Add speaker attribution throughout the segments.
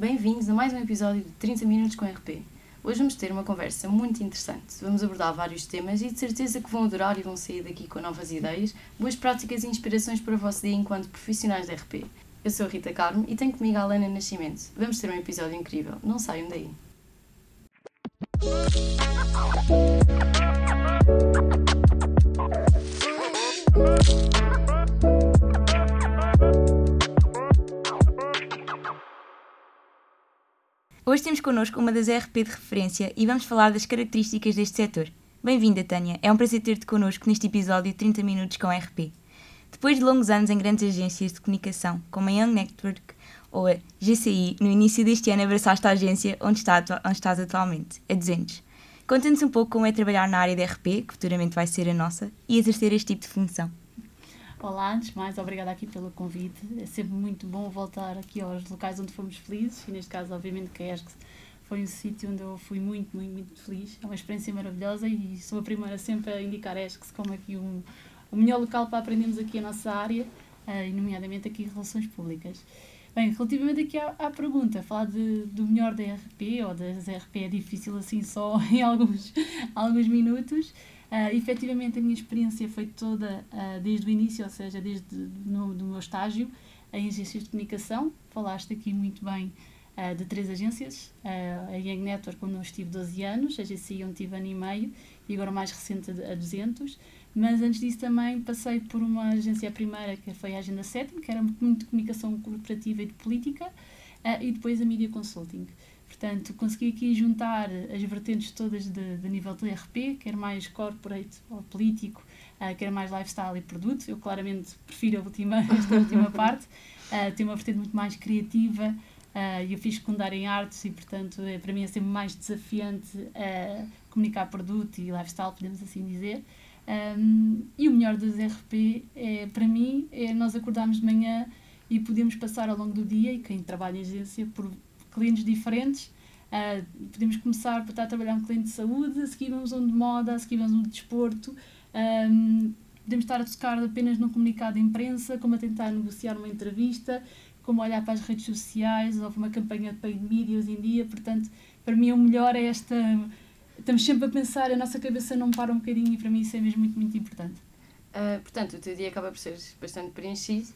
Speaker 1: Bem-vindos a mais um episódio de 30 Minutos com RP. Hoje vamos ter uma conversa muito interessante. Vamos abordar vários temas e de certeza que vão adorar e vão sair daqui com novas ideias, boas práticas e inspirações para o vosso dia enquanto profissionais de RP. Eu sou a Rita Carmo e tenho comigo a Alana Nascimento. Vamos ter um episódio incrível. Não saiam daí.
Speaker 2: Hoje temos connosco uma das RP de referência e vamos falar das características deste setor. Bem-vinda, Tânia. É um prazer ter-te connosco neste episódio de 30 Minutos com RP. Depois de longos anos em grandes agências de comunicação, como a Young Network ou a GCI, no início deste ano abraçaste a agência onde, está, onde estás atualmente, a 200. Conta-nos um pouco como é trabalhar na área de RP, que futuramente vai ser a nossa, e exercer este tipo de função.
Speaker 3: Olá, antes de mais, obrigada aqui pelo convite. É sempre muito bom voltar aqui aos locais onde fomos felizes e, neste caso, obviamente, que ESC foi um sítio onde eu fui muito, muito, muito feliz. É uma experiência maravilhosa e sou a primeira sempre a indicar a ESC como aqui um, o melhor local para aprendermos aqui a nossa área, uh, nomeadamente aqui relações públicas. Bem, relativamente aqui à, à pergunta, falar de, do melhor da RP ou das RP é difícil assim só em alguns, alguns minutos. Uh, efetivamente, a minha experiência foi toda uh, desde o início, ou seja, desde no, meu estágio em agências de comunicação. Falaste aqui muito bem uh, de três agências. Uh, a Young Network, quando eu estive 12 anos, a GCI, onde tive ano e meio, e agora mais recente a 200. Mas antes disso também passei por uma agência primeira, que foi a Agenda 7, que era muito de comunicação corporativa e de política, e depois a Media Consulting. Portanto, consegui aqui juntar as vertentes todas de, de nível de RP, quer mais corporate ou político, uh, quer mais lifestyle e produto. Eu claramente prefiro a última, esta última parte. Uh, tem uma vertente muito mais criativa. Uh, eu fiz secundário em artes e, portanto, é, para mim é sempre mais desafiante uh, comunicar produto e lifestyle, podemos assim dizer. Um, e o melhor das RP, é, para mim, é nós acordarmos de manhã e podemos passar ao longo do dia, e quem trabalha em agência, por clientes diferentes. Uh, podemos começar por estar a trabalhar um cliente de saúde, a seguir vamos um de moda, a seguir vamos um de desporto. Um, podemos estar a tocar apenas num comunicado de imprensa, como a tentar negociar uma entrevista, como olhar para as redes sociais, ou uma campanha de paid media hoje em dia. Portanto, para mim o melhor é esta. Estamos sempre a pensar, a nossa cabeça não para um bocadinho e para mim isso é mesmo muito, muito importante.
Speaker 1: Uh, portanto, o teu dia acaba por ser bastante preenchido.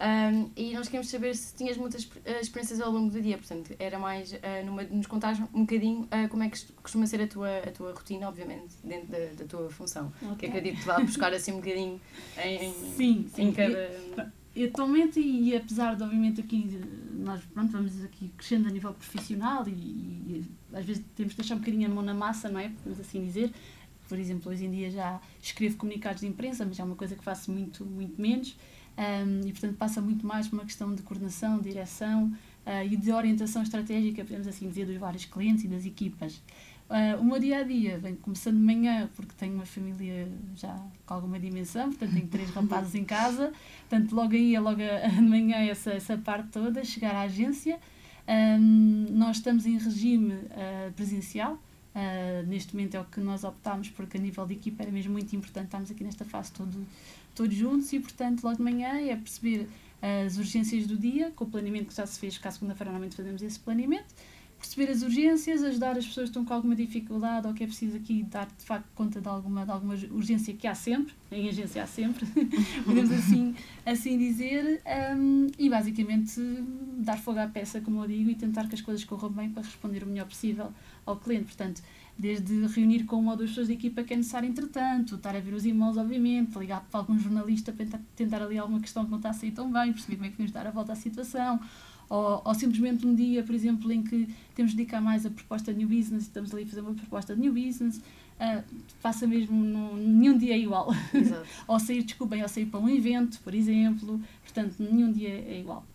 Speaker 1: Um, e nós queremos saber se tinhas muitas uh, experiências ao longo do dia, portanto, era mais uh, numa, nos contares um bocadinho uh, como é que costuma ser a tua, a tua rotina, obviamente, dentro da, da tua função. Okay. Que acredito que vá buscar assim um bocadinho em,
Speaker 3: sim, sim. em cada. Eu, atualmente, e apesar de, obviamente, aqui nós pronto, vamos aqui crescendo a nível profissional e, e, às vezes temos de deixar um bocadinho a mão na massa, não é? Podemos assim dizer. Por exemplo, hoje em dia já escrevo comunicados de imprensa, mas é uma coisa que faço muito, muito menos. Um, e, portanto, passa muito mais por uma questão de coordenação, de direção uh, e de orientação estratégica, podemos assim dizer, dos vários clientes e das equipas. Uh, o meu dia a dia vem começando de manhã, porque tenho uma família já com alguma dimensão, portanto, tenho três rapazes em casa, portanto, logo aí é logo a, de manhã essa, essa parte toda, chegar à agência. Um, nós estamos em regime uh, presencial, Uh, neste momento é o que nós optámos, porque a nível de equipa era mesmo muito importante estarmos aqui nesta fase todo, todos juntos e, portanto, logo de manhã é perceber as urgências do dia, com o planeamento que já se fez, que à segunda-feira normalmente fazemos esse planeamento, perceber as urgências, ajudar as pessoas que estão com alguma dificuldade ou que é preciso aqui dar de facto conta de alguma, de alguma urgência que há sempre, em agência há sempre, podemos assim, assim dizer, um, e basicamente dar fogo à peça, como eu digo, e tentar que as coisas corram bem para responder o melhor possível ao cliente. Portanto, desde reunir com uma ou duas pessoas de equipa que é necessário entretanto, estar a ver os e-mails, obviamente, ligar para algum jornalista para tentar, tentar ali alguma questão que não está a sair tão bem, perceber como é que podemos dar a volta à situação, ou, ou simplesmente um dia, por exemplo, em que temos de dedicar mais a proposta de new business e estamos ali a fazer uma proposta de new business, uh, passa mesmo, no, nenhum dia é igual. ou sair, desculpem, ou sair para um evento, por exemplo, portanto, nenhum dia é igual.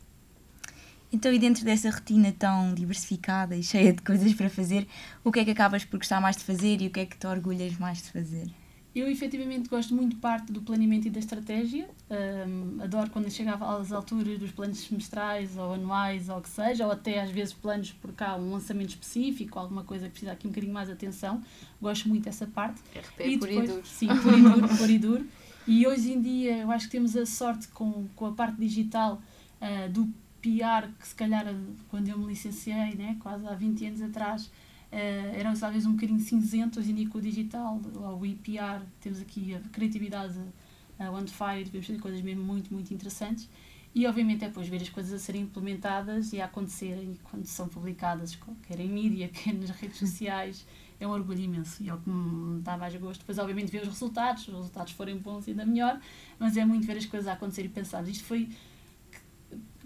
Speaker 2: Então, e dentro dessa rotina tão diversificada e cheia de coisas para fazer, o que é que acabas por gostar mais de fazer e o que é que te orgulhas mais de fazer?
Speaker 3: Eu efetivamente gosto muito parte do planeamento e da estratégia. Um, adoro quando chegava às alturas dos planos semestrais ou anuais ou o que seja, ou até às vezes planos por cá, um lançamento específico, alguma coisa que precisa aqui um bocadinho mais de atenção. Gosto muito dessa parte.
Speaker 1: RP e por depois, e duro.
Speaker 3: Sim, por e duro, por e duro. E hoje em dia eu acho que temos a sorte com, com a parte digital uh, do PR que se calhar quando eu me licenciei, né, quase há 20 anos atrás, uh, eram talvez um bocadinho cinzento, hoje em dia com o digital, o IPR, temos aqui a criatividade uh, on fire, devemos fazer coisas mesmo muito, muito interessantes. E obviamente é depois ver as coisas a serem implementadas e a acontecerem quando são publicadas, quer em mídia, quer nas redes sociais, é um orgulho imenso e é o que me dá mais gosto. Depois, obviamente, ver os resultados, se os resultados forem bons, ainda melhor, mas é muito ver as coisas a acontecer e pensar. Isto foi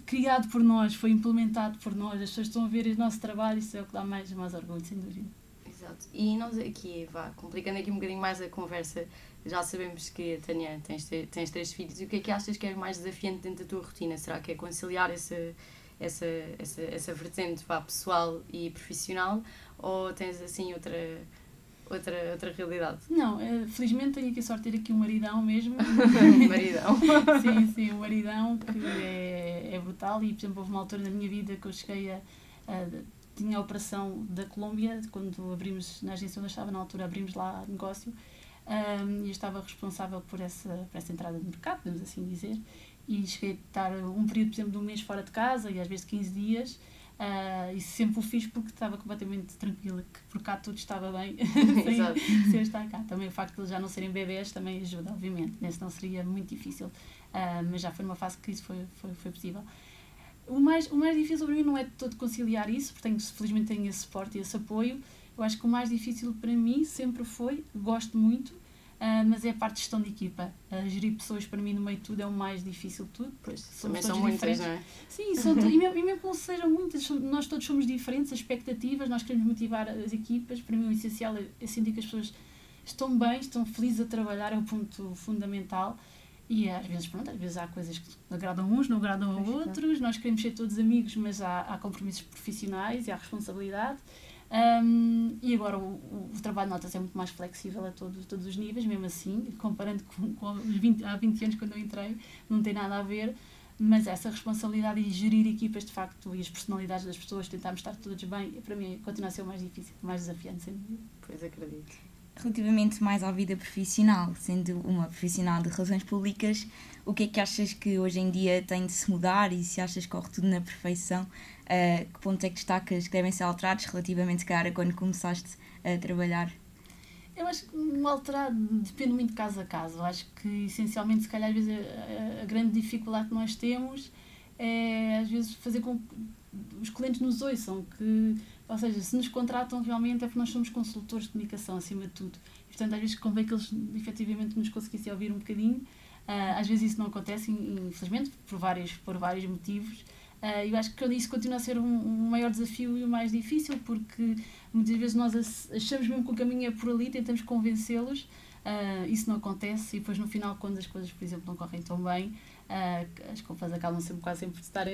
Speaker 3: criado por nós, foi implementado por nós, as pessoas estão a ver o nosso trabalho, isso é o que dá mais, mais orgulho, sem dúvida.
Speaker 1: Exato. E nós aqui, vá, complicando aqui um bocadinho mais a conversa, já sabemos que Tânia tens, tens três filhos, e o que é que achas que é mais desafiante dentro da tua rotina? Será que é conciliar essa, essa, essa, essa vertente vá, pessoal e profissional, ou tens assim outra outra, outra realidade.
Speaker 3: Não, é, felizmente tenho aqui a sorte de ter aqui um maridão mesmo.
Speaker 1: maridão.
Speaker 3: sim, sim, um maridão que é, é brutal e, por exemplo, houve uma altura na minha vida que eu cheguei a, a tinha a operação da Colômbia, quando abrimos, na agência onde eu estava na altura, abrimos lá negócio um, e eu estava responsável por essa, por essa entrada de mercado, podemos assim dizer, e cheguei a estar um período, por exemplo, de um mês fora de casa e às vezes 15 dias, Uh, e sempre o fiz porque estava completamente tranquila, que por cá tudo estava bem sem, sem estar cá. Também o facto de eles já não serem bebés também ajuda, obviamente, né? senão seria muito difícil. Uh, mas já foi numa fase que isso foi, foi, foi possível. O mais, o mais difícil para mim não é todo conciliar isso, porque tenho, felizmente tenho esse suporte e esse apoio. Eu acho que o mais difícil para mim sempre foi, gosto muito, Uh, mas é a parte de gestão de equipa. Uh, gerir pessoas para mim no meio de tudo é o mais difícil de tudo.
Speaker 1: Pois, também são muitas, não é?
Speaker 3: Sim, são, e, mesmo, e mesmo que não sejam muitas, nós todos somos diferentes, as expectativas, nós queremos motivar as equipas. Para mim o essencial é, é sentir que as pessoas estão bem, estão felizes a trabalhar, é o ponto fundamental. E às vezes, pronto, às vezes há coisas que agradam uns, não agradam a outros, nós queremos ser todos amigos, mas há, há compromissos profissionais e há responsabilidade. Um, e agora o, o, o trabalho de notas é muito mais flexível a todos, todos os níveis, mesmo assim, comparando com, com os 20, há 20 anos quando eu entrei, não tem nada a ver, mas essa responsabilidade de gerir equipas de facto e as personalidades das pessoas, tentarmos estar todos bem, para mim continua a ser o mais difícil, o mais desafiante, sem dúvida.
Speaker 1: Pois acredito
Speaker 2: relativamente mais à vida profissional, sendo uma profissional de relações públicas, o que é que achas que hoje em dia tem de se mudar e se achas que corre tudo na perfeição, uh, que pontos é que destacas que devem ser alterados relativamente, cara, quando começaste a trabalhar?
Speaker 3: Eu acho que um alterado depende muito de caso a caso. Eu acho que, essencialmente, se calhar, às vezes, a, a grande dificuldade que nós temos é, às vezes, fazer com que os clientes nos ouçam, que ou seja, se nos contratam realmente é porque nós somos consultores de comunicação, acima de tudo. E, portanto, às vezes convém que eles efetivamente nos conseguissem ouvir um bocadinho. Uh, às vezes isso não acontece, infelizmente, por vários, por vários motivos. Uh, eu acho que isso continua a ser um, um, maior desafio e o mais difícil, porque muitas vezes nós achamos mesmo que o caminho é por ali, tentamos convencê-los, uh, isso não acontece, e depois no final, quando as coisas, por exemplo, não correm tão bem, Uh, as compras acabam sempre quase sempre de estar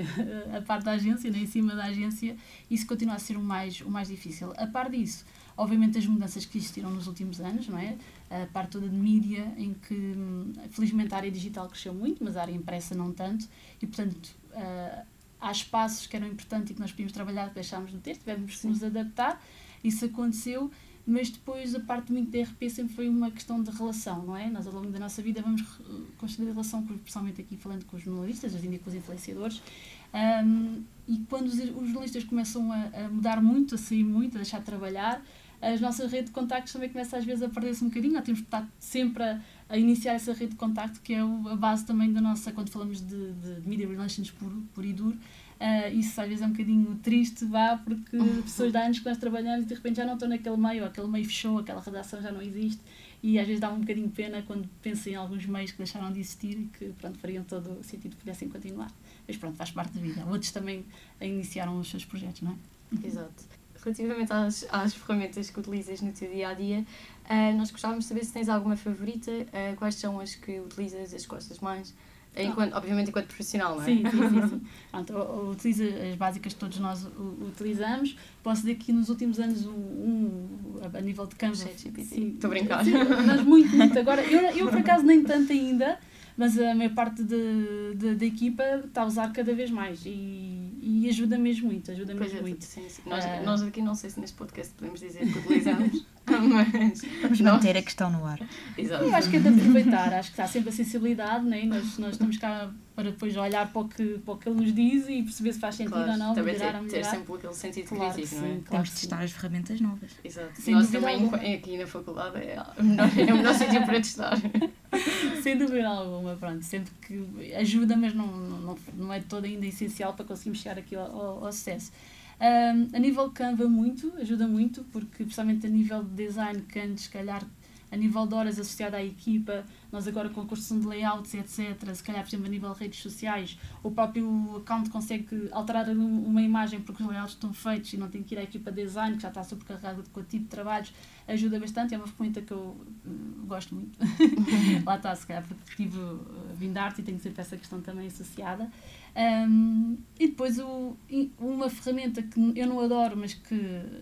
Speaker 3: a parte da agência, nem né, em cima da agência, isso continua a ser o mais, o mais difícil. A par disso, obviamente as mudanças que existiram nos últimos anos, não é? A parte toda de mídia, em que hum, felizmente a área digital cresceu muito, mas a área impressa não tanto, e portanto uh, há espaços que eram importantes e que nós podíamos trabalhar que deixámos de ter, tivemos que nos adaptar, isso aconteceu mas depois a parte muito da RP sempre foi uma questão de relação, não é? Nós ao longo da nossa vida vamos construir relação, com, principalmente aqui falando com os jornalistas, hoje em dia com os influenciadores, um, e quando os, os jornalistas começam a, a, mudar muito, a sair muito, a deixar de trabalhar, as nossas redes de contactos também começam às vezes a perder-se um bocadinho, nós temos que estar sempre a, a, iniciar essa rede de contacto que é a base também da nossa, quando falamos de, de media relations por, por e duro, Uh, isso às vezes é um bocadinho triste, vá, porque pessoas de anos que nós trabalhamos e de repente já não estão naquele meio, aquele meio fechou, aquela redação já não existe e às vezes dá um bocadinho pena quando penso em alguns meios que deixaram de existir e que pronto, fariam todo o sentido que pudessem continuar. Mas pronto, faz parte da vida. Outros também iniciaram os seus projetos, não
Speaker 1: é? Exato. Relativamente às, às ferramentas que utilizas no teu dia a dia, uh, nós gostávamos de saber se tens alguma favorita, uh, quais são as que utilizas, as que gostas mais. Enquanto, obviamente enquanto profissional, não é?
Speaker 3: Sim, sim, sim. sim. Pronto, utilizo as básicas que todos nós utilizamos. Posso dizer que nos últimos anos, um, um a nível de Canva...
Speaker 1: Estou a brincar.
Speaker 3: Sim, mas muito, muito. Agora, eu, eu por acaso nem tanto ainda, mas a maior parte de, de, da equipa está a usar cada vez mais e, e ajuda mesmo muito, ajuda pois mesmo é, muito.
Speaker 1: Sim, sim. Nós, uh, nós aqui não sei se neste podcast podemos dizer que utilizamos. Mas
Speaker 2: Vamos
Speaker 1: não.
Speaker 2: manter a questão no ar.
Speaker 1: Exato.
Speaker 3: Eu acho que é de aproveitar, acho que está sempre a sensibilidade, né? nós, nós estamos cá para depois olhar para o, que, para o que ele nos diz e perceber se faz sentido
Speaker 1: Claro,
Speaker 3: ou não,
Speaker 1: também
Speaker 3: melhorar
Speaker 1: ter, ter
Speaker 3: melhorar.
Speaker 1: sempre aquele sentido
Speaker 3: Claro que
Speaker 1: crítico,
Speaker 3: sim,
Speaker 1: não é?
Speaker 3: claro
Speaker 2: Temos
Speaker 3: que
Speaker 2: de testar as ferramentas novas.
Speaker 1: Exato.
Speaker 3: Sem
Speaker 1: Nós
Speaker 3: dúvida
Speaker 1: também,
Speaker 3: alguma.
Speaker 1: aqui na faculdade, é o melhor, é o melhor sítio para testar.
Speaker 3: Sem dúvida alguma, pronto, sempre que ajuda, mas não, não, não é todo ainda essencial para conseguirmos chegar aqui ao, ao, ao sucesso. Ahm, a nível Canva, muito, ajuda muito, porque principalmente a nível de design, que antes, se calhar, a nível de horas associada à equipa, nós agora com a construção de layouts, etc., se calhar, por exemplo, a nível de redes sociais, o próprio account consegue alterar um- uma imagem porque os layouts estão feitos e não tem que ir à equipa de design, que já está sobrecarregada com o tipo de trabalhos, ajuda bastante, é uma ferramenta que eu hum, gosto muito. Lá está, se calhar, porque tive uh, vindo arte e tenho sempre essa questão também associada. Um, e depois o, uma ferramenta que eu não adoro, mas que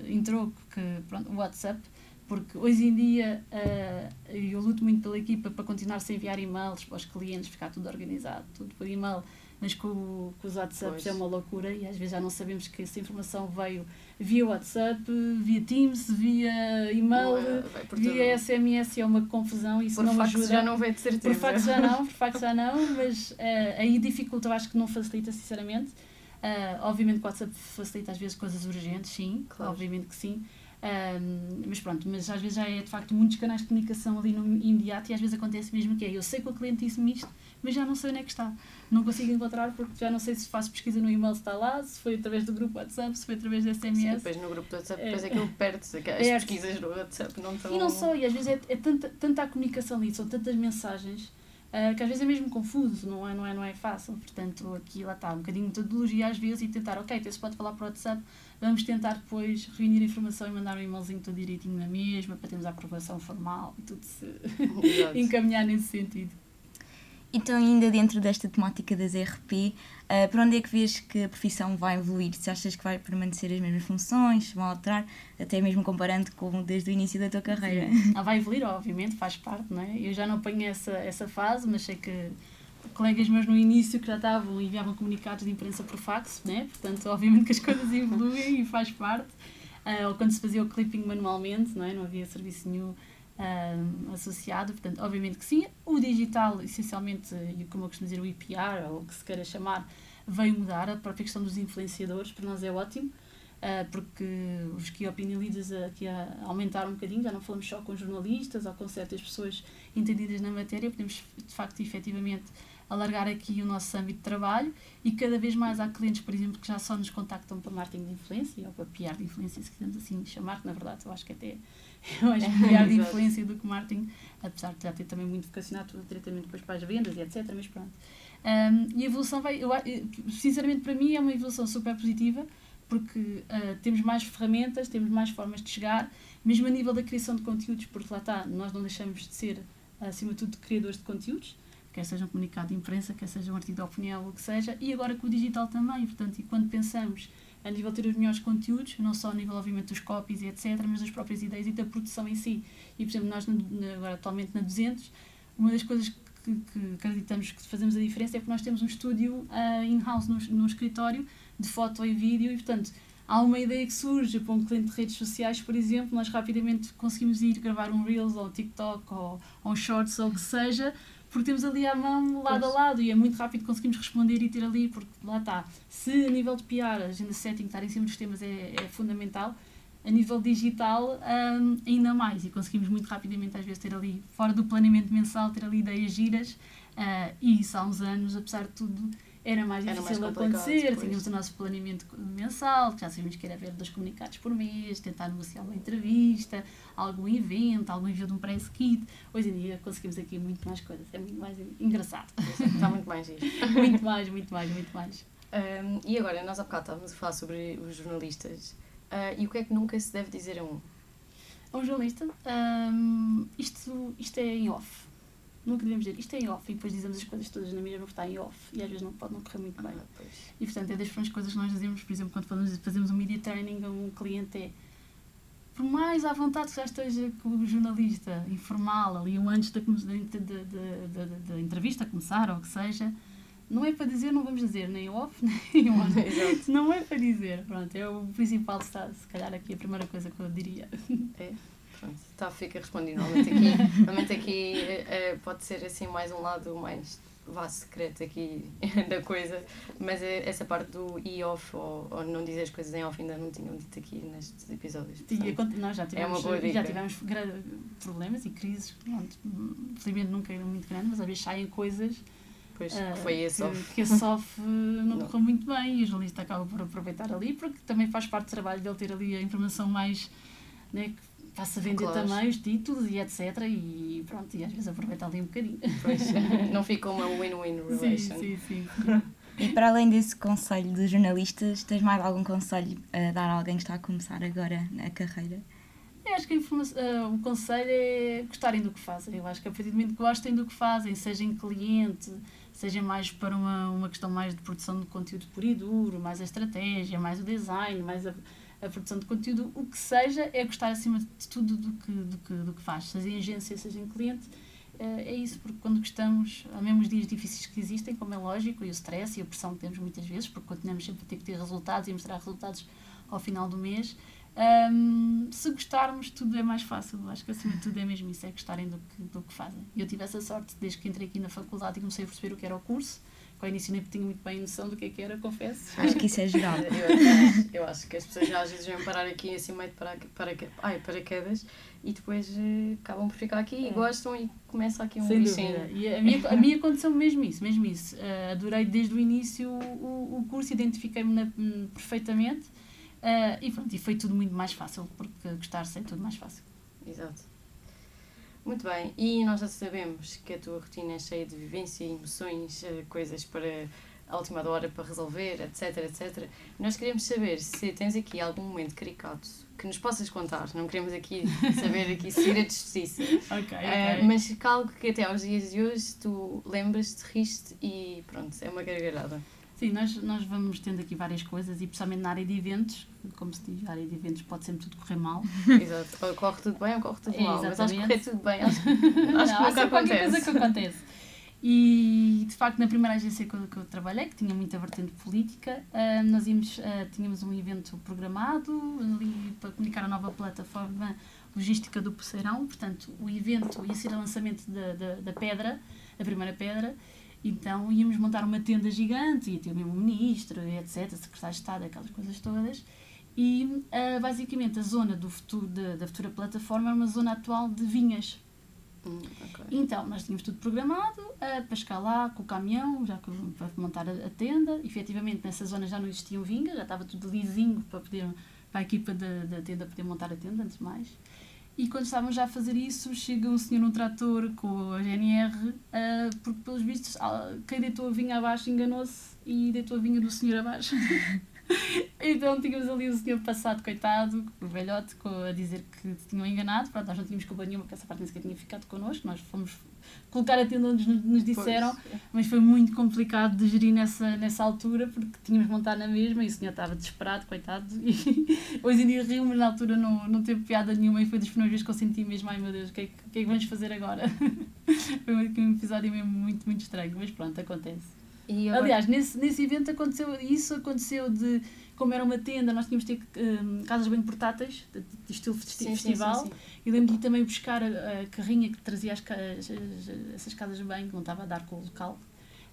Speaker 3: entrou, que pronto, o WhatsApp, porque hoje em dia uh, eu luto muito pela equipa para continuar-se a enviar e-mails para os clientes, ficar tudo organizado, tudo por e-mail, mas com, o- os WhatsApps
Speaker 1: Pois.
Speaker 3: é uma loucura e às vezes já não sabemos que essa informação veio via WhatsApp, via Teams, via e-mail,
Speaker 1: por
Speaker 3: via. SMS, é uma confusão, isso
Speaker 1: Por
Speaker 3: não
Speaker 1: facto
Speaker 3: ajuda.
Speaker 1: já não vê de certeza.
Speaker 3: Por facto já não, por já não, mas eh, aí dificulta, eu acho que não facilita sinceramente. Eh, obviamente que o WhatsApp facilita às vezes coisas urgentes, sim,
Speaker 1: Claro.
Speaker 3: obviamente que sim. Ahm, mas pronto, mas às vezes já é de facto muitos canais de comunicação ali no imediato e às vezes acontece mesmo que é, eu sei que o cliente disse-me isto, mas já não sei onde é que está. Não consigo encontrar porque já não sei se faço pesquisa no e-mail se está lá, se foi através do grupo WhatsApp, se foi através
Speaker 1: Sim,
Speaker 3: SMS.
Speaker 1: depois no grupo do WhatsApp,
Speaker 3: É.
Speaker 1: depois aquilo perde-se. As
Speaker 3: Perde-se.
Speaker 1: pesquisas do WhatsApp não estão.
Speaker 3: E não só, e às vezes é, é tanta, tanta a comunicação ali, são tantas mensagens, ah, que às vezes é mesmo confuso, não é, não é, não é fácil. Portanto, aqui lá está, um bocadinho de metodologia às vezes e tentar, ok, então se pode falar para o WhatsApp, vamos tentar depois reunir a informação e mandar um e-mailzinho todo direitinho na mesma, para termos a aprovação formal e tudo se encaminhar nesse sentido.
Speaker 2: Então, ainda dentro desta temática das RP, ah, para onde é que vês que a profissão vai evoluir? Se achas que vai permanecer as mesmas funções, se vão alterar, até mesmo comparando com desde o início da tua carreira?
Speaker 3: Ah, vai evoluir, obviamente, faz parte, não é? Eu já não apanhei essa, essa fase, mas sei que colegas meus no início que já estavam enviavam comunicados de imprensa por fax, né? Portanto, obviamente que as coisas evoluem e faz parte. Ah, ou quando se fazia o clipping manualmente, não é? Não havia serviço nenhum ah, associado, portanto, obviamente que sim. O digital, essencialmente, e como eu costumo dizer, o IPR, ou o que se queira chamar, veio mudar. A própria questão dos influenciadores, para nós é ótimo. Uh, porque os key opinion leaders aqui aumentaram um bocadinho, já não falamos só com jornalistas ou com certas pessoas entendidas na matéria, podemos de facto efetivamente alargar aqui o nosso âmbito de trabalho e cada vez mais há clientes, por exemplo, que já só nos contactam para marketing de influência ou para PR de influência, se quisermos assim chamar, que na verdade eu acho que até é mais PR de influência do que marketing, apesar de já ter também muito vocacionado tudo diretamente depois para as vendas e etc, mas pronto. Um, e a evolução vai, eu, eu- sinceramente para mim é uma evolução super positiva, porque ah, temos mais ferramentas, temos mais formas de chegar, mesmo a nível da criação de conteúdos, porque lá está, nós não deixamos de ser, acima de tudo, criadores de conteúdos, quer seja um comunicado de imprensa, quer seja um artigo de opinião, o que seja, e agora com o digital também, portanto, e quando pensamos a nível de ter os melhores conteúdos, não só a nível, obviamente, dos copies e etc., mas das próprias ideias e da produção em si. E, por exemplo, nós agora atualmente na 200, uma das coisas que, que acreditamos que fazemos a diferença é porque nós temos um estúdio ah, in-house num escritório de foto e vídeo e, portanto, há uma ideia que surge para um cliente de redes sociais, por exemplo, nós rapidamente conseguimos ir gravar um Reels ou um TikTok ou, ou um Shorts ou o que seja, porque temos ali à mão, lado a
Speaker 1: Pois.
Speaker 3: lado, e é muito rápido conseguimos responder e ter ali, porque lá está. Se a nível de PR, a agenda setting, estar em cima dos temas é, é fundamental, a nível digital hum, ainda mais, e conseguimos muito rapidamente às vezes ter ali, fora do planeamento mensal, ter ali ideias giras, ah, e isso há uns anos, apesar de tudo, era mais
Speaker 1: Era
Speaker 3: difícil
Speaker 1: mais
Speaker 3: acontecer,
Speaker 1: pois.
Speaker 3: tínhamos o nosso planeamento mensal, já sabíamos que era haver dois comunicados por mês, tentar negociar uma entrevista, algum evento, algum envio de um press kit. Hoje em dia conseguimos aqui muito mais coisas, é muito mais engraçado.
Speaker 1: Está muito mais giro.
Speaker 3: muito mais, muito mais, muito mais.
Speaker 1: Um, e agora, nós há bocado estávamos a falar sobre os jornalistas. Ah, e o que é que nunca se deve dizer a um?
Speaker 3: A um jornalista, hum, isto, isto é em off. Nunca devemos dizer isto é em off e depois dizemos as coisas todas na mesma porque está em off e às vezes não pode não correr muito bem.
Speaker 1: Ah.
Speaker 3: E portanto é das primeiras coisas que nós dizemos, por exemplo, quando falamos, fazemos um media training a um cliente é por mais à vontade que já esteja com o jornalista informal ali um antes da, entrevista começar ou o que seja, não é para dizer, não vamos dizer nem off nem on. Não é para dizer, pronto, é o principal, se calhar aqui a primeira coisa que eu diria.
Speaker 1: É, pronto, tá, fica respondido. Normalmente aqui, normalmente aqui uh, pode ser assim mais um lado mais vá secreto aqui da coisa, mas é essa parte do e-off ou, ou não dizer as coisas em off ainda não tinham dito aqui nestes episódios.
Speaker 3: Nós já tivemos, é já tivemos problemas e crises, felizmente nunca eram muito grandes, mas às vezes saem coisas
Speaker 1: Pois, uh, foi esse
Speaker 3: que, que a SOF não, não. correu muito bem e o jornalista acaba por aproveitar ali, porque também faz parte do trabalho dele ter ali a informação mais né, faça vender claro. também os títulos e etc. E pronto, e às vezes aproveita ali um bocadinho.
Speaker 1: Pois, não fica uma win-win relation.
Speaker 3: Sim, sim, sim.
Speaker 2: E para além desse conselho de jornalistas, tens mais algum conselho a dar a alguém que está a começar agora na carreira?
Speaker 3: Eu acho que uh, o conselho é gostarem do que fazem. Eu acho que a partir do momento que gostem do que fazem, sejam cliente, seja mais para uma, uma questão mais de produção de conteúdo puro e duro, mais a estratégia, mais o design, mais a, a produção de conteúdo, o que seja, é gostar acima de tudo do que, do que, do que faz, seja em agência, seja em cliente. Eh, é isso, porque quando gostamos, há mesmo os dias difíceis que existem, como é lógico, e o stress e a pressão que temos muitas vezes, porque continuamos sempre a ter que ter resultados e mostrar resultados ao final do mês. Um, se gostarmos, tudo é mais fácil. Acho que acima de tudo é mesmo isso, é gostarem do que, do que fazem. Eu tive essa sorte desde que entrei aqui na faculdade e comecei a perceber o que era o curso ao início nem tinha muito bem noção do que é que era, confesso.
Speaker 2: Acho que isso é geral.
Speaker 1: eu, acho, eu acho que as pessoas às vezes vêm parar aqui assim meio de para, para, ai, paraquedas e depois uh, acabam por ficar aqui é. e gostam e começa aqui um
Speaker 3: Sem bichinho. E a minha, a minha aconteceu mesmo isso, mesmo isso. Uh, adorei desde o início o, o curso, identifiquei-me hum, perfeitamente uh, e pronto, e foi tudo muito mais fácil, porque gostar-se é tudo mais fácil.
Speaker 1: Exato. Muito bem, e nós já sabemos que a tua rotina é cheia de vivência, emoções, eh, coisas para a última hora para resolver, etc, etc. Nós queremos saber se tens aqui algum momento caricato que nos possas contar. Não queremos aqui saber aqui segredos de justiça.
Speaker 3: Ok,
Speaker 1: Uh, mas algo que até aos dias de hoje tu lembras-te, riste e pronto, é uma gargalhada.
Speaker 3: Sim, nós, nós vamos tendo aqui várias coisas e principalmente na área de eventos, como se diz, na área de eventos pode sempre tudo correr mal.
Speaker 1: Exato, ou corre tudo bem ou corre tudo mal, mas acho que correr tudo bem, acho, acho
Speaker 3: que nunca acontece. coisa que acontece. E de facto na primeira agência que eu, que eu trabalhei, que tinha muita vertente política, uh, nós íamos, uh, tínhamos um evento programado ali para comunicar a nova plataforma logística do Poceirão, portanto o evento ia ser o lançamento da, da, da pedra, a primeira pedra, então íamos montar uma tenda gigante, ia ter o mesmo ministro, etc., secretário de Estado, aquelas coisas todas. E uh, basicamente a zona do futuro, de, da futura plataforma era uma zona atual de vinhas.
Speaker 1: Hum, okay.
Speaker 3: Então nós tínhamos tudo programado uh, para chegar lá com o caminhão, já para montar a, a, tenda. Efetivamente nessa zona já não existiam vinhas, já estava tudo lisinho para, poder, para a equipa da, da tenda poder montar a tenda, antes de mais. E quando estávamos já a fazer isso, chega um senhor num trator com a GNR, uh, porque pelos vistos uh, quem deitou a vinha abaixo enganou-se e deitou a vinha do senhor abaixo. então tínhamos ali o senhor passado, coitado, o velhote, a dizer que tinham enganado. Pronto, nós não tínhamos culpa nenhuma, porque essa parte nem sequer tinha ficado connosco. Nós fomos colocar a tenda onde nos disseram, pois. mas foi muito complicado de gerir nessa, nessa altura, porque tínhamos montar na mesma e o senhor estava desesperado, coitado. E hoje em dia rio, mas na altura não, não teve piada nenhuma e foi das primeiras vezes que eu senti mesmo, ai meu Deus, o que, é que, que é que vamos fazer agora? foi um episódio mesmo muito, muito estranho, mas pronto, acontece. Aliás, nesse, nesse evento aconteceu isso, aconteceu de como era uma tenda, nós tínhamos de ter um, casas bem portáteis, de, de estilo sim, festival, sim, sim, e lembro de também buscar a, a, carrinha que trazia as, as, essas casas bem, que não estava a dar com o local.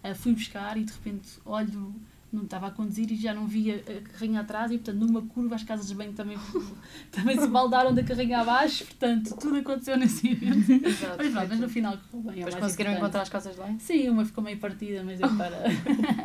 Speaker 3: Uh, fui buscar e de repente olho não estava a conduzir e já não via a carrinha atrás e, portanto, numa curva as casas de banho também, também se baldaram da carrinha abaixo, portanto, tudo aconteceu nesse evento. Exato, mas, pronto, mas no final correu bem.
Speaker 1: Mas conseguiram encontrar as casas de banho?
Speaker 3: Sim, uma ficou meio partida, mas eu para...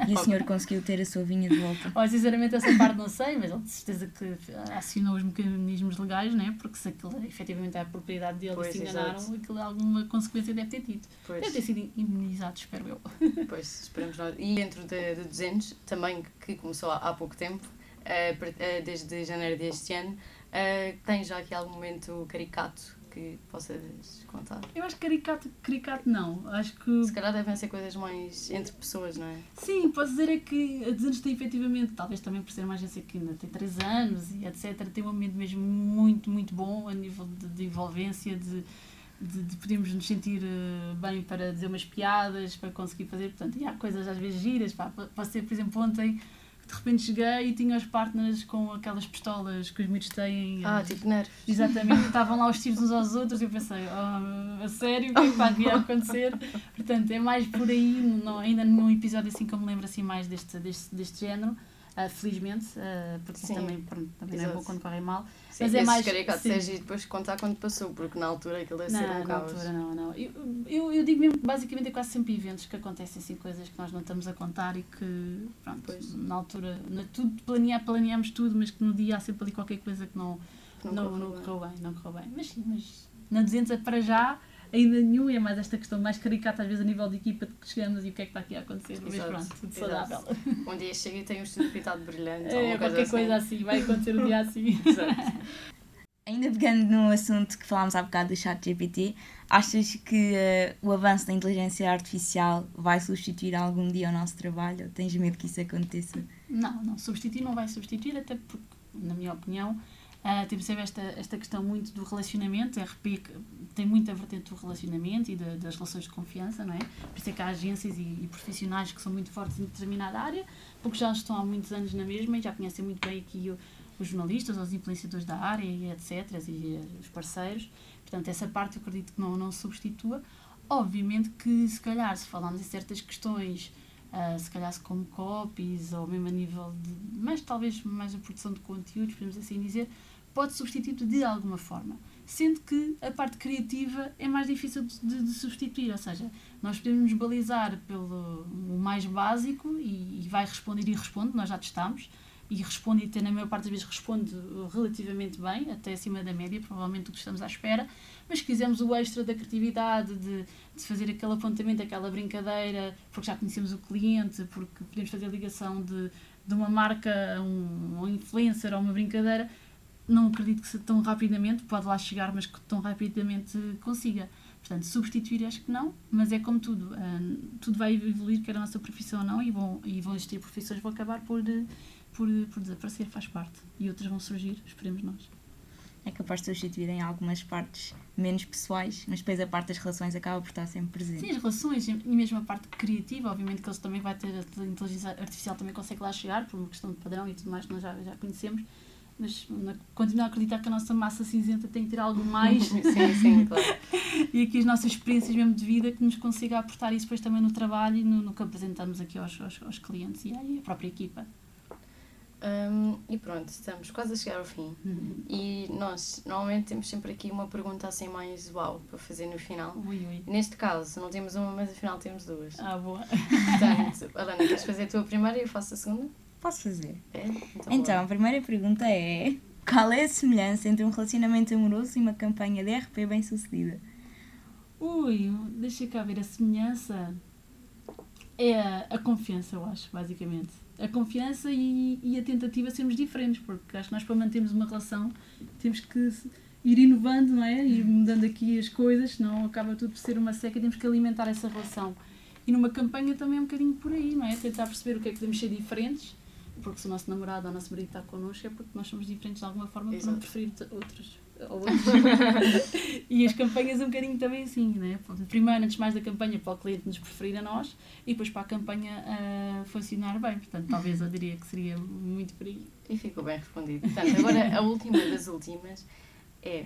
Speaker 2: e o senhor conseguiu ter a sua vinha de volta?
Speaker 3: Olha, sinceramente essa parte não sei, mas ele de certeza que acionou os mecanismos legais, né? porque se aquilo efetivamente é a propriedade dele e se enganaram, exato. aquilo alguma consequência deve ter tido. Pois. Deve ter sido imunizado, espero eu.
Speaker 1: Pois, esperamos nós. E dentro de, de 200, também que começou há, há pouco tempo, uh, desde janeiro deste ano, uh, tem já aqui algum momento caricato que possas contar?
Speaker 3: Eu acho que caricato, caricato não. Acho que.
Speaker 1: Se calhar devem ser coisas mais entre pessoas, não é?
Speaker 3: Sim, posso dizer é que a tem efetivamente, talvez também por ser uma agência que ainda tem 3 anos e etc., tem um momento mesmo muito, muito bom a nível de, de envolvência, de de, de podermos nos sentir uh, bem para dizer umas piadas, para conseguir fazer. Portanto, e há coisas às vezes giras. Pá, ser, por exemplo, ontem de repente cheguei e tinha os partners com aquelas pistolas que os miúdos têm.
Speaker 1: Ah,
Speaker 3: eh,
Speaker 1: tipo nervos.
Speaker 3: Exatamente, estavam lá os tiros uns aos outros e eu pensei, oh, a sério, o que é que está aqui a acontecer? Portanto, é mais por aí, não, ainda num episódio assim que eu me lembro assim mais deste, deste, deste género, ah, felizmente, ah, porque
Speaker 1: Sim.
Speaker 3: também, pronto, também não é bom quando corre mal.
Speaker 1: Sim,
Speaker 3: Mas é mais-
Speaker 1: caricatos
Speaker 3: sim.
Speaker 1: é giro depois contar quando passou, porque na altura aquilo deve ser
Speaker 3: Não,
Speaker 1: um
Speaker 3: na
Speaker 1: caos.
Speaker 3: altura não, não. Eu, eu, eu digo mesmo que basicamente é quase sempre eventos que acontecem assim, coisas que nós não estamos a contar e que, pronto,
Speaker 1: Pois.
Speaker 3: na altura, na, tudo, planear, planeamos tudo, mas que no dia há sempre ali qualquer coisa que não,
Speaker 1: Que
Speaker 3: não,
Speaker 1: correu
Speaker 3: não
Speaker 1: bem.
Speaker 3: correu bem, não correu bem. Mas sim, mas na 200 para já ainda nenhum, e é mais esta questão mais caricata às vezes a nível de equipa de que chegamos e o que é que está aqui a acontecer, mas
Speaker 1: Exato,
Speaker 3: pronto, tudo
Speaker 1: exato.
Speaker 3: saudável.
Speaker 1: Um dia chega e tem o estudo pintado brilhante.
Speaker 3: É,
Speaker 1: ou
Speaker 3: qualquer coisa assim, vai acontecer um dia assim.
Speaker 1: Exato.
Speaker 2: Ainda pegando no assunto que falámos há bocado do chat GPT, achas que eh, o avanço da inteligência artificial vai substituir algum dia o nosso trabalho? Ou tens medo que isso aconteça?
Speaker 3: Não, não, substituir não vai substituir, até porque, na minha opinião, ah, temos sempre esta, esta questão muito do relacionamento. A RP tem muita vertente do relacionamento e da- das relações de confiança, não é? Por isso é que há agências e, e profissionais que são muito fortes em determinada área, porque já estão há muitos anos na mesma e já conhecem muito bem aqui o- os jornalistas, os influenciadores da área e etc. e eh, os parceiros. Portanto, essa parte eu acredito que não, não substitua. Obviamente que, se calhar, se falarmos em certas questões Uh, se calhar como copies ou mesmo a nível de, mas talvez mais a produção de conteúdos, podemos assim dizer, pode substituir de alguma forma. Sendo que a parte criativa é mais difícil de, de- substituir, ou seja, nós podemos nos balizar pelo o mais básico e, e vai responder e responde, nós já testámos, e responde e até na maior parte das vezes responde relativamente bem, até acima da média, provavelmente do que estamos à espera, mas se quisermos o extra da criatividade, de, de fazer aquele apontamento, aquela brincadeira, porque já conhecemos o cliente, porque podemos fazer ligação de, de uma marca a um, a um influencer ou uma brincadeira, não acredito que tão rapidamente, pode lá chegar, mas que tão rapidamente consiga. Portanto, substituir acho que não, mas é como tudo, hum, tudo vai evoluir, quer a nossa profissão ou não, e vão, e vão existir profissões que vão acabar por, eh, por, por desaparecer, faz parte. E outras vão surgir, esperemos nós.
Speaker 2: É capaz de substituir em algumas partes menos pessoais, mas depois a parte das relações acaba por estar sempre presente.
Speaker 3: Sim, as relações e mesmo a parte criativa, obviamente que eles também vai ter, a inteligência artificial também consegue lá chegar, por uma questão de padrão e tudo mais que nós já, já conhecemos, mas continuo a acreditar que a nossa massa cinzenta tem que ter algo mais
Speaker 1: sim, sim, claro.
Speaker 3: e aqui as nossas experiências mesmo de vida que nos consiga aportar isso depois também no trabalho e no, no que apresentamos aqui aos, aos, aos clientes e à própria equipa.
Speaker 1: Hum, e pronto, estamos quase a chegar ao fim.
Speaker 3: Uhum.
Speaker 1: E nós, normalmente, temos sempre aqui uma pergunta assim mais uau para fazer no final.
Speaker 3: Ui, ui.
Speaker 1: Neste caso, não temos uma, mas afinal temos duas.
Speaker 3: Ah, boa.
Speaker 1: Portanto, Alana, queres fazer a tua primeira e eu faço a segunda?
Speaker 2: Posso fazer?
Speaker 1: É? Então,
Speaker 2: Então, a primeira pergunta é: qual é a semelhança entre um relacionamento amoroso e uma campanha de RP bem sucedida?
Speaker 3: Ui, deixa cá ver a semelhança. É a, a confiança, eu acho, basicamente. A confiança e, e a tentativa de sermos diferentes, porque acho que nós, para mantermos uma relação, temos que ir inovando, não é? Ir mudando aqui as coisas, senão acaba tudo por ser uma seca, temos que alimentar essa relação. E numa campanha também é um bocadinho por aí, não é? Tentar perceber o que é que podemos ser diferentes, porque se o nosso namorado ou o nosso marido está connosco é porque nós somos diferentes de alguma forma por não
Speaker 1: Exato.
Speaker 3: preferir outros. Ou outros. e as campanhas um bocadinho também assim, né? Primeiro, antes mais da campanha, para o cliente nos preferir a nós e depois para a campanha ah, funcionar bem. Portanto, talvez eu diria que seria muito por aí.
Speaker 1: E ficou bem respondido. Portanto, agora a última das últimas é.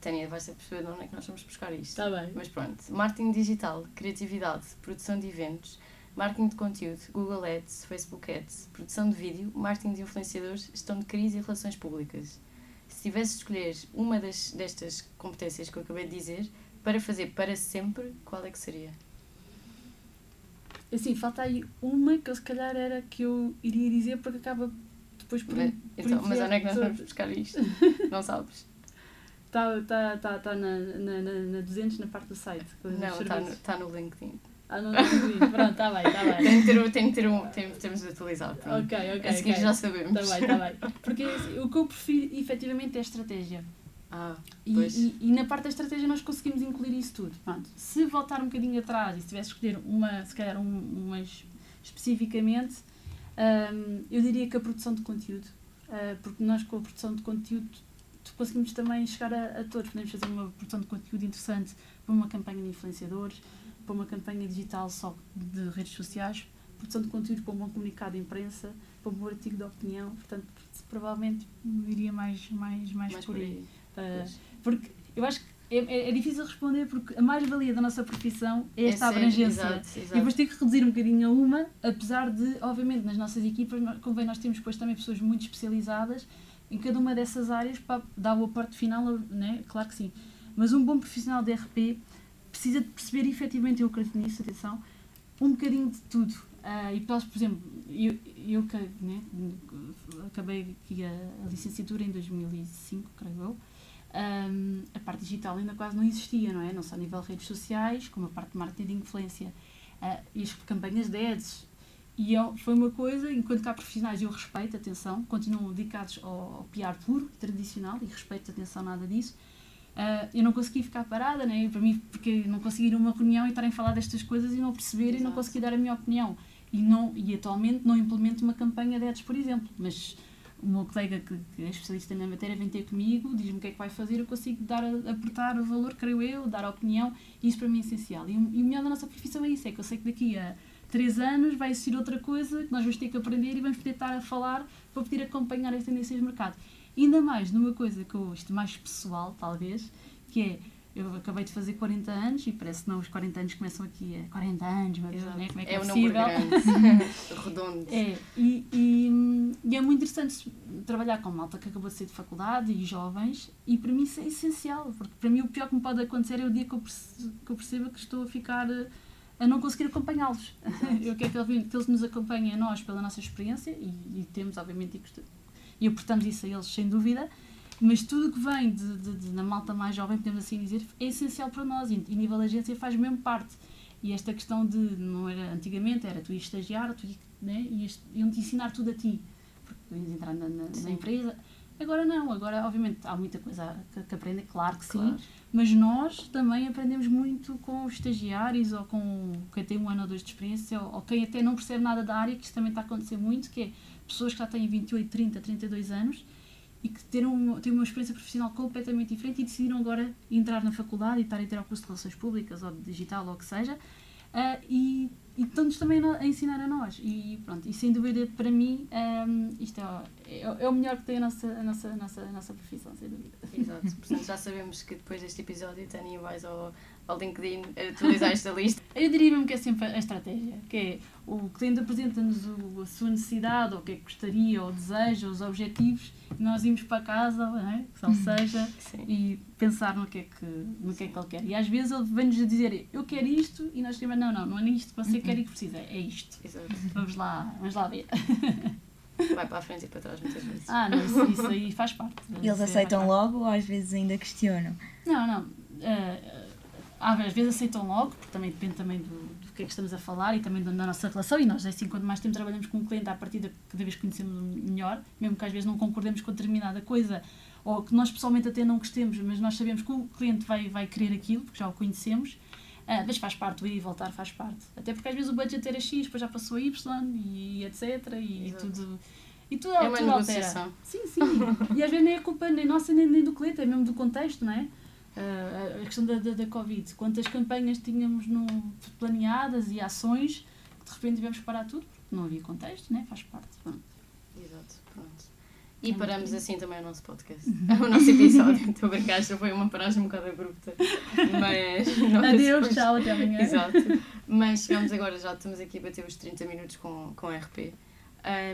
Speaker 1: Tânia, vais ser perceber de onde é que nós vamos buscar isto.
Speaker 3: Está bem.
Speaker 1: Mas pronto, marketing digital, criatividade, produção de eventos, marketing de conteúdo, Google Ads, Facebook Ads, produção de vídeo, marketing de influenciadores, gestão de crise e relações públicas. Se tivesse de escolher uma das, destas competências que eu acabei de dizer para fazer para sempre, qual é que seria?
Speaker 3: Assim, falta aí uma que eu se calhar era que eu iria dizer porque acaba depois por.
Speaker 1: Mas,
Speaker 3: por
Speaker 1: então, mas onde é que nós vamos buscar isto? Não sabes?
Speaker 3: Está tá, tá, tá na, na, na, na 200 na parte do site.
Speaker 1: Não, está no, está no LinkedIn.
Speaker 3: Ah, não, não, Pronto, está bem, está bem.
Speaker 1: Tem de ter, um- tem de ter um. Tem, temos de atualizar. pronto.
Speaker 3: Ok, ok.
Speaker 1: a seguir
Speaker 3: ok.
Speaker 1: já sabemos.
Speaker 3: Está bem, está bem. Porque o que eu prefiro efetivamente é a estratégia.
Speaker 1: Ah,
Speaker 3: E, e, e na parte da estratégia nós conseguimos incluir isso tudo. Pronto. Se voltar um bocadinho atrás e se tivesse escolher uma, se calhar um, umas especificamente, hum, eu diria que a produção de conteúdo. Ah, porque nós com a produção de conteúdo conseguimos também chegar a, a todos. Podemos fazer uma produção de conteúdo interessante para uma campanha de influenciadores, para uma campanha digital só de redes sociais, produção de conteúdo para um bom comunicado de imprensa, para um bom artigo de opinião, portanto, provavelmente iria mais, mais, mais,
Speaker 1: Mais
Speaker 3: por
Speaker 1: por
Speaker 3: aí.
Speaker 1: aí.
Speaker 3: Uh, porque eu acho que é, é- é difícil responder porque a mais-valia da nossa profissão é esta
Speaker 1: É ser-
Speaker 3: abrangência.
Speaker 1: exato,
Speaker 3: E
Speaker 1: exato.
Speaker 3: depois ter que reduzir um bocadinho a uma, apesar de, obviamente, nas nossas equipas, convém nós temos depois também pessoas muito especializadas em cada uma dessas áreas para dar o aporte final, né? claro que sim. Mas um bom profissional de RP precisa de perceber efetivamente, eu acredito nisso, atenção, um bocadinho de tudo. Ah, e posso, por exemplo, eu, eu né, acabei aqui a, a licenciatura em 2005, creio eu, Ahm, a parte digital ainda quase não existia, não é? Não só a nível de redes sociais, como a parte de marketing de influência ah, e as campanhas de ads. E eu- foi uma coisa, enquanto há profissionais, eu respeito, atenção, continuam dedicados ao, ao PR puro, tradicional, e respeito, atenção, nada disso. Ah, eu não consegui ficar parada, né? para mim, porque não consegui ir a uma reunião e estarem a falar destas coisas e não perceber e não
Speaker 1: Exato.
Speaker 3: consegui dar a minha opinião. E, não, e atualmente não implemento uma campanha de ads, por exemplo, mas o meu colega que, que é especialista na matéria vem ter comigo, diz-me o que é que vai fazer, eu consigo dar, a- aportar o valor, creio eu, dar a opinião, e isso para mim é essencial. E, o- e o melhor da nossa profissão é isso, é que eu sei que daqui a três anos vai existir outra coisa que nós vamos ter que aprender e vamos poder estar a falar para poder acompanhar as tendências de mercado. Ainda mais numa coisa que eu, isto mais pessoal, talvez, que é, eu acabei de fazer 40 anos e parece que não, os 40 anos começam aqui a 40 anos,
Speaker 1: Exato.
Speaker 3: né? como é que é,
Speaker 1: é um
Speaker 3: possível?
Speaker 1: grande, redondo.
Speaker 3: É, e, e, e é muito interessante trabalhar com malta que acabou de sair de faculdade e jovens, e para mim isso é essencial, porque para mim o pior que me pode acontecer é o dia que eu, perce- que eu perceba que estou a ficar eh, a não conseguir acompanhá-los. Eu quero que eles, que eles nos acompanhem a nós pela nossa experiência, e, e temos, obviamente, e aportamos isso a eles sem dúvida, mas tudo que vem de, de, de- na malta mais jovem, podemos assim dizer, é essencial para nós, e, e nível da agência faz mesmo parte. E esta questão de, não era antigamente, era tu ias estagiar, tu né, ias, iam-te ensinar tudo a ti, porque tu ias entrar na, na, na
Speaker 1: Sim.
Speaker 3: empresa. Agora não, agora obviamente há muita coisa que, que aprender, claro que sim,
Speaker 1: Claro.
Speaker 3: mas nós também aprendemos muito com os estagiários ou com quem tem um ano ou dois de experiência ou, ou quem até não percebe nada da área, que isto também está a acontecer muito, que é pessoas que já têm 28, 30, 32 anos e que terão, têm uma experiência profissional completamente diferente e decidiram agora entrar na faculdade e estarem a ter o curso de Relações Públicas ou de Digital ou o que seja ah, e, e estão-nos também a ensinar a nós e pronto, e sem dúvida para mim ahm, isto é, é, é o melhor que tem a nossa, a nossa, a nossa, a nossa profissão, sem dúvida.
Speaker 1: Exato. Portanto, já sabemos que depois deste episódio, Tânia, vais ao, ao LinkedIn atualizar esta lista.
Speaker 3: Eu diria mesmo que é sempre a estratégia, que é o cliente apresenta-nos a sua necessidade, ou o que é que gostaria, ou deseja, os objetivos, e nós irmos para casa, não é? ou seja,
Speaker 1: Sim.
Speaker 3: e pensar no que é que, no que, é que ele quer. E às vezes ele vem-nos a dizer, eu quero isto, e nós dizemos, não, não, não é isto que você quer e que precisa, é isto.
Speaker 1: Exato.
Speaker 3: Vamos lá, vamos lá ver.
Speaker 1: Vai para a frente e para trás muitas vezes.
Speaker 3: Ah, não, isso, isso aí faz parte.
Speaker 2: Eles aceitam logo ou às vezes ainda questionam?
Speaker 3: Não, não. eh, às vezes aceitam logo, porque também depende também do, do que é que estamos a falar e também da nossa relação. E nós, assim, quanto mais tempo trabalhamos com um cliente, à partida, cada vez conhecemos melhor, mesmo que às vezes não concordemos com determinada coisa, ou que nós pessoalmente até não gostemos, mas nós sabemos que o cliente vai, vai querer aquilo, porque já o conhecemos. Ah, mas faz parte, o ir e voltar faz parte. Até porque às vezes o budget era X, depois já passou a Y e etc. E
Speaker 1: Exato.
Speaker 3: tudo. E tudo,
Speaker 1: É uma
Speaker 3: tudo altera.
Speaker 1: negociação.
Speaker 3: Sim, sim. e às vezes nem é culpa nem nossa nem, nem do cliente, é mesmo do contexto, não é? Ah, a questão da, da, da Covid. Quantas campanhas tínhamos no, planeadas e ações que de repente tivemos que parar tudo porque não havia contexto, né? faz parte. Pronto.
Speaker 1: Exato. Pronto. E
Speaker 3: É
Speaker 1: paramos assim também o nosso podcast. o nosso episódio. Estou a brincar, esta foi uma paragem um bocado abrupta. Mas.
Speaker 3: Adeus, tchau, até amanhã.
Speaker 1: Exato. Mas chegamos agora, já estamos aqui a bater os 30 minutos com, com RP.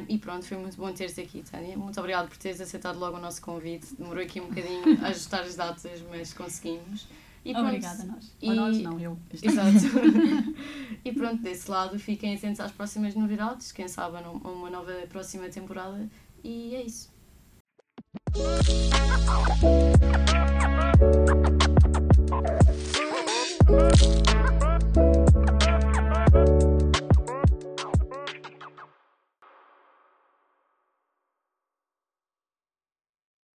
Speaker 1: E pronto, foi muito bom ter-te aqui, Tânia. Muito obrigada por teres aceitado logo o nosso convite. Demorou aqui um bocadinho a ajustar as datas, mas conseguimos. E pronto,
Speaker 3: Obrigada a nós.
Speaker 1: E-
Speaker 3: A nós não, eu.
Speaker 1: Exato. e pronto, desse lado, fiquem atentos às próximas novidades. Quem sabe a uma nova próxima temporada. E é isso.